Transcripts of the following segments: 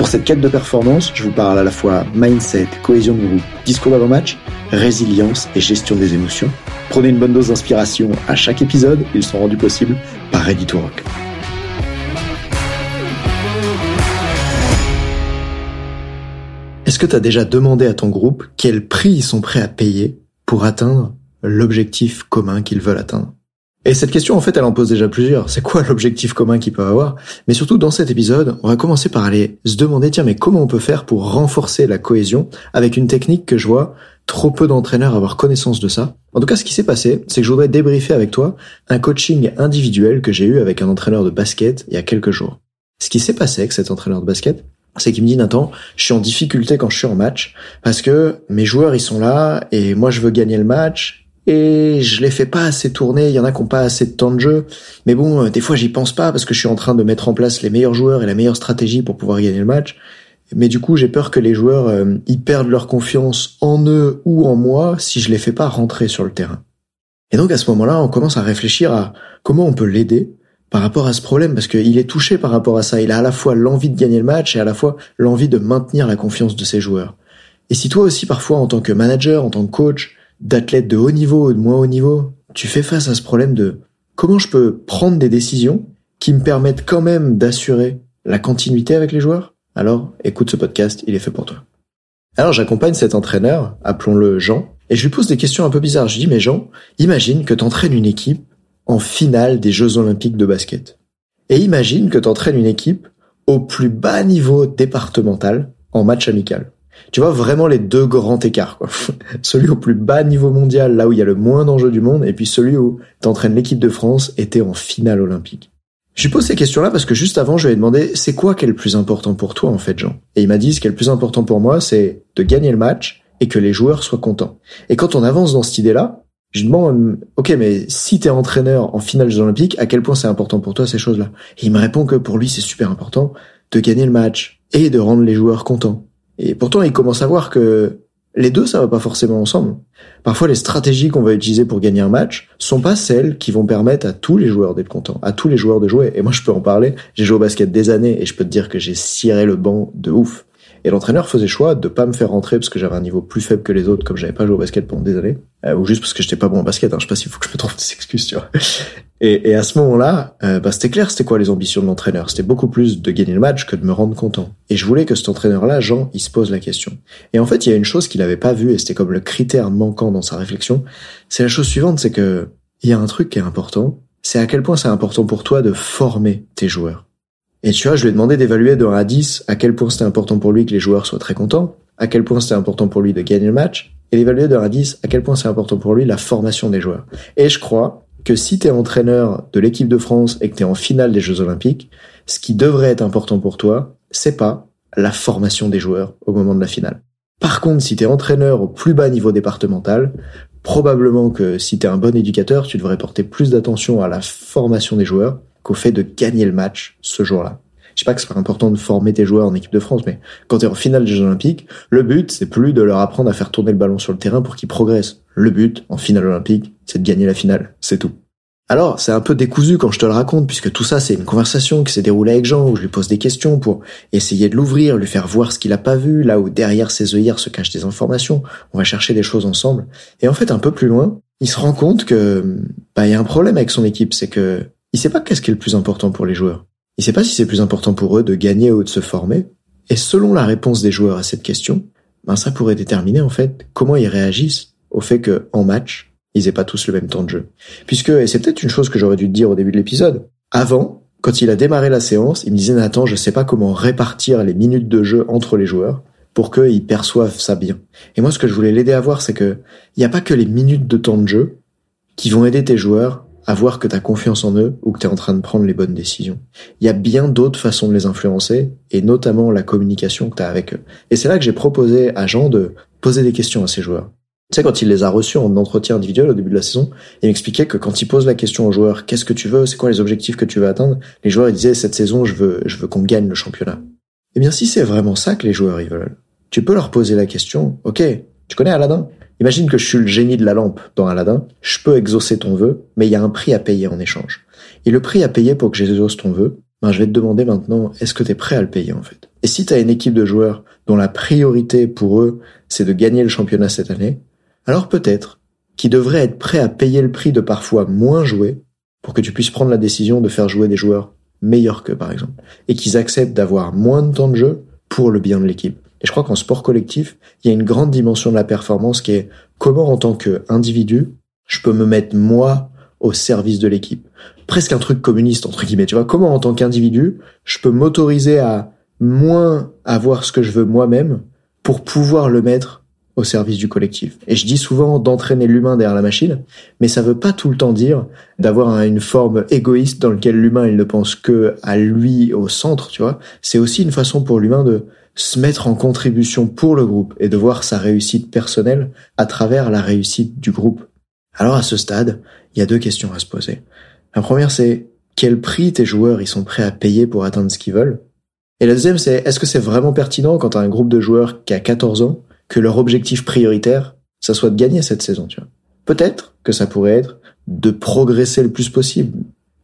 Pour cette quête de performance, je vous parle à la fois mindset, cohésion de groupe, discours d'avant-match, résilience et gestion des émotions. Prenez une bonne dose d'inspiration à chaque épisode, ils sont rendus possibles par Ready Rock. Est-ce que tu as déjà demandé à ton groupe quel prix ils sont prêts à payer pour atteindre l'objectif commun qu'ils veulent atteindre? Et cette question, en fait, elle en pose déjà plusieurs. C'est quoi l'objectif commun qu'ils peuvent avoir? Mais surtout, dans cet épisode, on va commencer par aller se demander, tiens, mais comment on peut faire pour renforcer la cohésion avec une technique que je vois trop peu d'entraîneurs avoir connaissance de ça. En tout cas, ce qui s'est passé, c'est que je voudrais débriefer avec toi un coaching individuel que j'ai eu avec un entraîneur de basket il y a quelques jours. Ce qui s'est passé avec cet entraîneur de basket, c'est qu'il me dit Nathan, je suis en difficulté quand je suis en match parce que mes joueurs ils sont là et moi je veux gagner le match et je les fais pas assez tourner. Il y en a qui ont pas assez de temps de jeu. Mais bon, euh, des fois, j'y pense pas parce que je suis en train de mettre en place les meilleurs joueurs et la meilleure stratégie pour pouvoir gagner le match. Mais du coup, j'ai peur que les joueurs euh, ils perdent leur confiance en eux ou en moi si je les fais pas rentrer sur le terrain. Et donc à ce moment-là, on commence à réfléchir à comment on peut l'aider par rapport à ce problème parce qu'il est touché par rapport à ça. Il a à la fois l'envie de gagner le match et à la fois l'envie de maintenir la confiance de ses joueurs. Et si toi aussi parfois en tant que manager, en tant que coach, d'athlètes de haut niveau ou de moins haut niveau, tu fais face à ce problème de comment je peux prendre des décisions qui me permettent quand même d'assurer la continuité avec les joueurs? Alors, écoute ce podcast, il est fait pour toi. Alors j'accompagne cet entraîneur, appelons-le Jean, et je lui pose des questions un peu bizarres. Je dis, mais Jean, imagine que tu entraînes une équipe en finale des Jeux Olympiques de basket. Et imagine que tu entraînes une équipe au plus bas niveau départemental en match amical. Tu vois vraiment les deux grands écarts, quoi. celui au plus bas niveau mondial, là où il y a le moins d'enjeux du monde, et puis celui où t'entraînes l'équipe de France était en finale olympique. Je lui pose ces questions-là parce que juste avant, je lui ai demandé c'est quoi qui est le plus important pour toi en fait, Jean? Et il m'a dit ce qui est le plus important pour moi, c'est de gagner le match et que les joueurs soient contents. Et quand on avance dans cette idée-là, je lui demande ok, mais si t'es entraîneur en finale des Olympiques, à quel point c'est important pour toi ces choses-là? Et il me répond que pour lui c'est super important de gagner le match et de rendre les joueurs contents. Et pourtant, il commence à voir que les deux, ça va pas forcément ensemble. Parfois, les stratégies qu'on va utiliser pour gagner un match sont pas celles qui vont permettre à tous les joueurs d'être contents, à tous les joueurs de jouer. Et moi, je peux en parler. J'ai joué au basket des années et je peux te dire que j'ai ciré le banc de ouf. Et l'entraîneur faisait choix de pas me faire rentrer parce que j'avais un niveau plus faible que les autres, comme j'avais pas joué au basket pendant des années, euh, ou juste parce que j'étais pas bon au basket. Hein, je sais pas s'il faut que je me trouve des excuses, tu vois. Et, et à ce moment-là, euh, bah, c'était clair, c'était quoi les ambitions de l'entraîneur? C'était beaucoup plus de gagner le match que de me rendre content. Et je voulais que cet entraîneur-là, Jean, il se pose la question. Et en fait, il y a une chose qu'il avait pas vue, et c'était comme le critère manquant dans sa réflexion. C'est la chose suivante, c'est que il y a un truc qui est important, c'est à quel point c'est important pour toi de former tes joueurs. Et tu vois, je lui ai demandé d'évaluer de 1 à 10 à quel point c'était important pour lui que les joueurs soient très contents, à quel point c'était important pour lui de gagner le match, et d'évaluer de 1 à 10 à quel point c'est important pour lui la formation des joueurs. Et je crois que si tu es entraîneur de l'équipe de France et que tu es en finale des Jeux Olympiques, ce qui devrait être important pour toi, c'est pas la formation des joueurs au moment de la finale. Par contre, si tu es entraîneur au plus bas niveau départemental, probablement que si tu es un bon éducateur, tu devrais porter plus d'attention à la formation des joueurs qu'au fait de gagner le match ce jour-là. Je sais pas que c'est pas important de former tes joueurs en équipe de France, mais quand tu es en finale des Jeux Olympiques, le but, c'est plus de leur apprendre à faire tourner le ballon sur le terrain pour qu'ils progressent. Le but, en finale olympique, c'est de gagner la finale. C'est tout. Alors, c'est un peu décousu quand je te le raconte, puisque tout ça, c'est une conversation qui s'est déroulée avec Jean, où je lui pose des questions pour essayer de l'ouvrir, lui faire voir ce qu'il a pas vu, là où derrière ses œillères se cachent des informations. On va chercher des choses ensemble. Et en fait, un peu plus loin, il se rend compte que, bah, il y a un problème avec son équipe, c'est que il sait pas qu'est-ce qui est le plus important pour les joueurs. Il sait pas si c'est plus important pour eux de gagner ou de se former. Et selon la réponse des joueurs à cette question, ben ça pourrait déterminer en fait comment ils réagissent au fait que en match, ils aient pas tous le même temps de jeu. Puisque, et c'est peut-être une chose que j'aurais dû te dire au début de l'épisode, avant, quand il a démarré la séance, il me disait Nathan, je sais pas comment répartir les minutes de jeu entre les joueurs pour qu'ils perçoivent ça bien. Et moi, ce que je voulais l'aider à voir, c'est que il n'y a pas que les minutes de temps de jeu qui vont aider tes joueurs à voir que tu as confiance en eux ou que tu es en train de prendre les bonnes décisions. Il y a bien d'autres façons de les influencer, et notamment la communication que tu as avec eux. Et c'est là que j'ai proposé à Jean de poser des questions à ses joueurs. Tu sais, quand il les a reçus en entretien individuel au début de la saison, il m'expliquait que quand il pose la question aux joueurs, qu'est-ce que tu veux, c'est quoi les objectifs que tu veux atteindre, les joueurs ils disaient, cette saison, je veux, je veux qu'on gagne le championnat. Eh bien, si c'est vraiment ça que les joueurs ils veulent, tu peux leur poser la question, ok, tu connais Aladdin Imagine que je suis le génie de la lampe dans Aladdin, je peux exaucer ton vœu, mais il y a un prix à payer en échange. Et le prix à payer pour que j'exauce ton vœu, ben je vais te demander maintenant, est-ce que tu es prêt à le payer en fait? Et si tu as une équipe de joueurs dont la priorité pour eux, c'est de gagner le championnat cette année, alors peut-être qu'ils devraient être prêts à payer le prix de parfois moins jouer pour que tu puisses prendre la décision de faire jouer des joueurs meilleurs que par exemple, et qu'ils acceptent d'avoir moins de temps de jeu pour le bien de l'équipe. Et je crois qu'en sport collectif, il y a une grande dimension de la performance qui est comment en tant qu'individu, je peux me mettre moi au service de l'équipe. Presque un truc communiste, entre guillemets. Tu vois, comment en tant qu'individu, je peux m'autoriser à moins avoir ce que je veux moi-même pour pouvoir le mettre au service du collectif. Et je dis souvent d'entraîner l'humain derrière la machine, mais ça veut pas tout le temps dire d'avoir une forme égoïste dans laquelle l'humain il ne pense que à lui au centre, tu vois. C'est aussi une façon pour l'humain de se mettre en contribution pour le groupe et de voir sa réussite personnelle à travers la réussite du groupe. Alors à ce stade, il y a deux questions à se poser. La première c'est quel prix tes joueurs ils sont prêts à payer pour atteindre ce qu'ils veulent? Et la deuxième c'est est-ce que c'est vraiment pertinent quand as un groupe de joueurs qui a 14 ans que leur objectif prioritaire ça soit de gagner cette saison, tu vois? Peut-être que ça pourrait être de progresser le plus possible,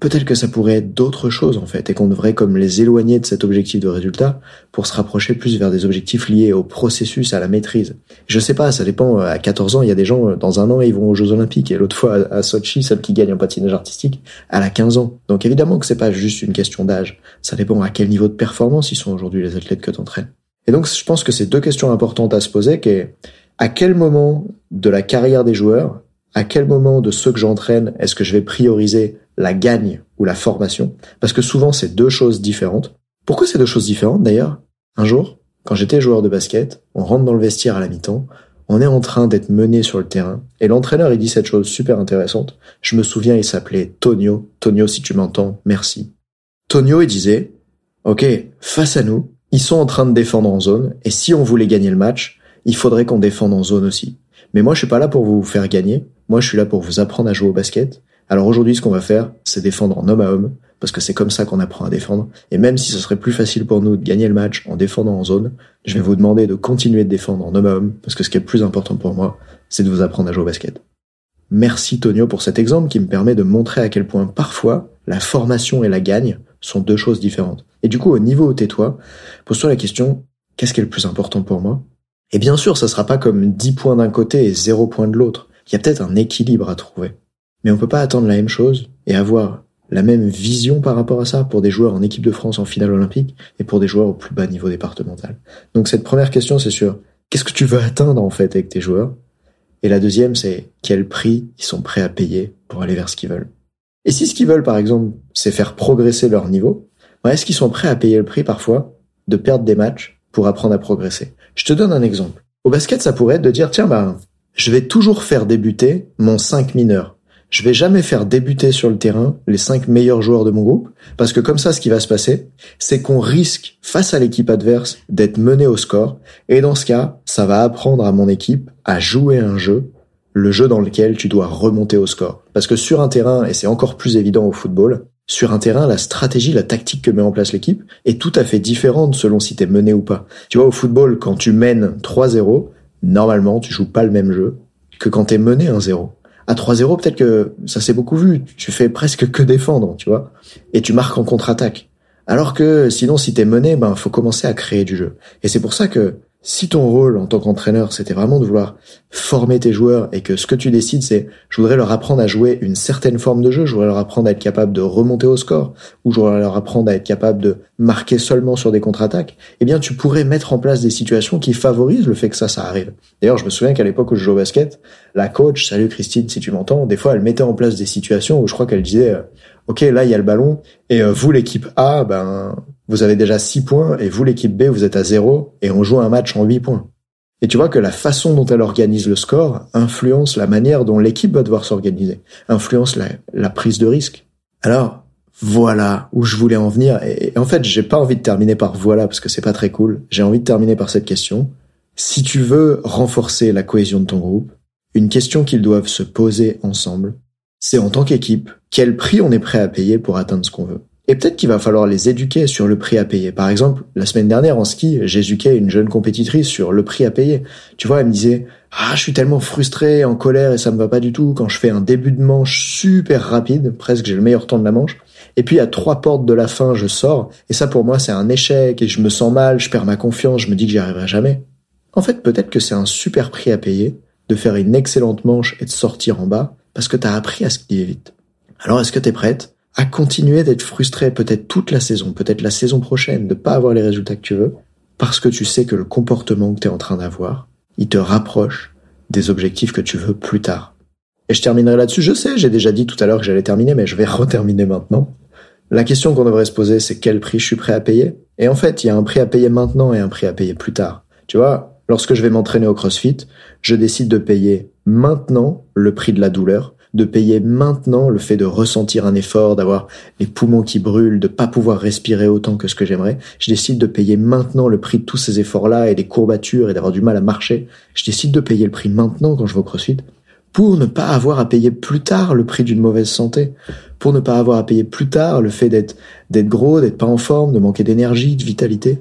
Peut-être que ça pourrait être d'autres choses en fait, et qu'on devrait comme les éloigner de cet objectif de résultat pour se rapprocher plus vers des objectifs liés au processus, à la maîtrise. Je sais pas, ça dépend. À 14 ans, il y a des gens, dans un an, ils vont aux Jeux Olympiques, et l'autre fois à Sochi, celle qui gagne en patinage artistique, elle a 15 ans. Donc évidemment que c'est pas juste une question d'âge. Ça dépend à quel niveau de performance ils sont aujourd'hui les athlètes que t'entraînes. Et donc je pense que c'est deux questions importantes à se poser, qui est à quel moment de la carrière des joueurs, à quel moment de ceux que j'entraîne est-ce que je vais prioriser la gagne ou la formation, parce que souvent c'est deux choses différentes. Pourquoi c'est deux choses différentes? D'ailleurs Un jour, quand j'étais joueur de basket, on rentre dans le vestiaire à la mi-temps, on est en train d'être mené sur le terrain, et l'entraîneur il dit cette chose super intéressante. Je me souviens, il s'appelait Tonio. Tonio, si tu m'entends, merci. Tonio, il disait, ok, face à nous, ils sont en train de défendre en zone, et si on voulait gagner le match, il faudrait qu'on défende en zone aussi. Mais moi, je suis pas là pour vous faire gagner. Moi, je suis là pour vous apprendre à jouer au basket. Alors aujourd'hui, ce qu'on va faire, c'est défendre en homme à homme, parce que c'est comme ça qu'on apprend à défendre. Et même si ce serait plus facile pour nous de gagner le match en défendant en zone, je vais vous demander de continuer de défendre en homme à homme, parce que ce qui est le plus important pour moi, c'est de vous apprendre à jouer au basket. Merci Tonio pour cet exemple qui me permet de montrer à quel point parfois la formation et la gagne sont deux choses différentes. Et du coup, au niveau tais-toi, pose-toi la question, Qu'est-ce qui est le plus important pour moi? Et bien sûr, ça sera pas comme 10 points d'un côté et 0 points de l'autre. Il y a peut-être un équilibre à trouver. Mais on peut pas attendre la même chose et avoir la même vision par rapport à ça pour des joueurs en équipe de France en finale olympique et pour des joueurs au plus bas niveau départemental. Donc cette première question, c'est sur qu'est-ce que tu veux atteindre en fait avec tes joueurs? Et la deuxième, c'est quel prix ils sont prêts à payer pour aller vers ce qu'ils veulent? Et si ce qu'ils veulent, par exemple, c'est faire progresser leur niveau, est-ce qu'ils sont prêts à payer le prix parfois de perdre des matchs pour apprendre à progresser? Je te donne un exemple. Au basket, ça pourrait être de dire, tiens, bah, je vais toujours faire débuter mon 5 mineur je vais jamais faire débuter sur le terrain les cinq meilleurs joueurs de mon groupe, parce que comme ça, ce qui va se passer, c'est qu'on risque, face à l'équipe adverse, d'être mené au score, et dans ce cas, ça va apprendre à mon équipe à jouer un jeu, le jeu dans lequel tu dois remonter au score. Parce que sur un terrain, et c'est encore plus évident au football, sur un terrain, la stratégie, la tactique que met en place l'équipe est tout à fait différente selon si t'es mené ou pas. Tu vois, au football, quand tu mènes 3-0, normalement, tu joues pas le même jeu que quand t'es mené 1-0 à 3-0, peut-être que ça s'est beaucoup vu. Tu fais presque que défendre, tu vois. Et tu marques en contre-attaque. Alors que sinon, si t'es mené, ben, faut commencer à créer du jeu. Et c'est pour ça que si ton rôle en tant qu'entraîneur, c'était vraiment de vouloir former tes joueurs et que ce que tu décides, c'est je voudrais leur apprendre à jouer une certaine forme de jeu, je voudrais leur apprendre à être capable de remonter au score, ou je voudrais leur apprendre à être capable de marquer seulement sur des contre-attaques, eh bien tu pourrais mettre en place des situations qui favorisent le fait que ça, ça arrive. D'ailleurs, je me souviens qu'à l'époque où je jouais au basket, la coach, salut Christine si tu m'entends, des fois elle mettait en place des situations où je crois qu'elle disait euh, ok là il y a le ballon et euh, vous l'équipe A ben vous avez déjà 6 points et vous l'équipe B vous êtes à 0 et on joue un match en 8 points. Et tu vois que la façon dont elle organise le score influence la manière dont l'équipe va devoir s'organiser, influence la, la, prise de risque. Alors, voilà où je voulais en venir. Et, en fait, j'ai pas envie de terminer par voilà parce que c'est pas très cool. J'ai envie de terminer par cette question. Si tu veux renforcer la cohésion de ton groupe, une question qu'ils doivent se poser ensemble, c'est en tant qu'équipe, quel prix on est prêt à payer pour atteindre ce qu'on veut? Et peut-être qu'il va falloir les éduquer sur le prix à payer. Par exemple, la semaine dernière en ski, j'éduquais une jeune compétitrice sur le prix à payer. Tu vois, elle me disait "Ah, je suis tellement frustré, en colère et ça me va pas du tout quand je fais un début de manche super rapide, presque j'ai le meilleur temps de la manche. Et puis à trois portes de la fin, je sors et ça pour moi c'est un échec et je me sens mal, je perds ma confiance, je me dis que j'y arriverai jamais." En fait, peut-être que c'est un super prix à payer de faire une excellente manche et de sortir en bas parce que t'as appris à skier vite. Alors est-ce que t'es prête? À continuer d'être frustré peut-être toute la saison, peut-être la saison prochaine, de pas avoir les résultats que tu veux, parce que tu sais que le comportement que tu es en train d'avoir, il te rapproche des objectifs que tu veux plus tard. Et je terminerai là-dessus. Je sais, j'ai déjà dit tout à l'heure que j'allais terminer, mais je vais reterminer maintenant. La question qu'on devrait se poser, c'est quel prix je suis prêt à payer? Et en fait, il y a un prix à payer maintenant et un prix à payer plus tard. Tu vois, lorsque je vais m'entraîner au CrossFit, je décide de payer maintenant le prix de la douleur de payer maintenant le fait de ressentir un effort, d'avoir les poumons qui brûlent, de pas pouvoir respirer autant que ce que j'aimerais. Je décide de payer maintenant le prix de tous ces efforts-là et des courbatures et d'avoir du mal à marcher. Je décide de payer le prix maintenant quand je vais au CrossFit pour ne pas avoir à payer plus tard le prix d'une mauvaise santé, pour ne pas avoir à payer plus tard le fait d'être d'être gros, d'être pas en forme, de manquer d'énergie, de vitalité.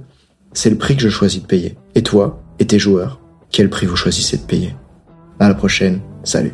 C'est le prix que je choisis de payer. Et toi, et tes joueurs, quel prix vous choisissez de payer? À la prochaine. Salut.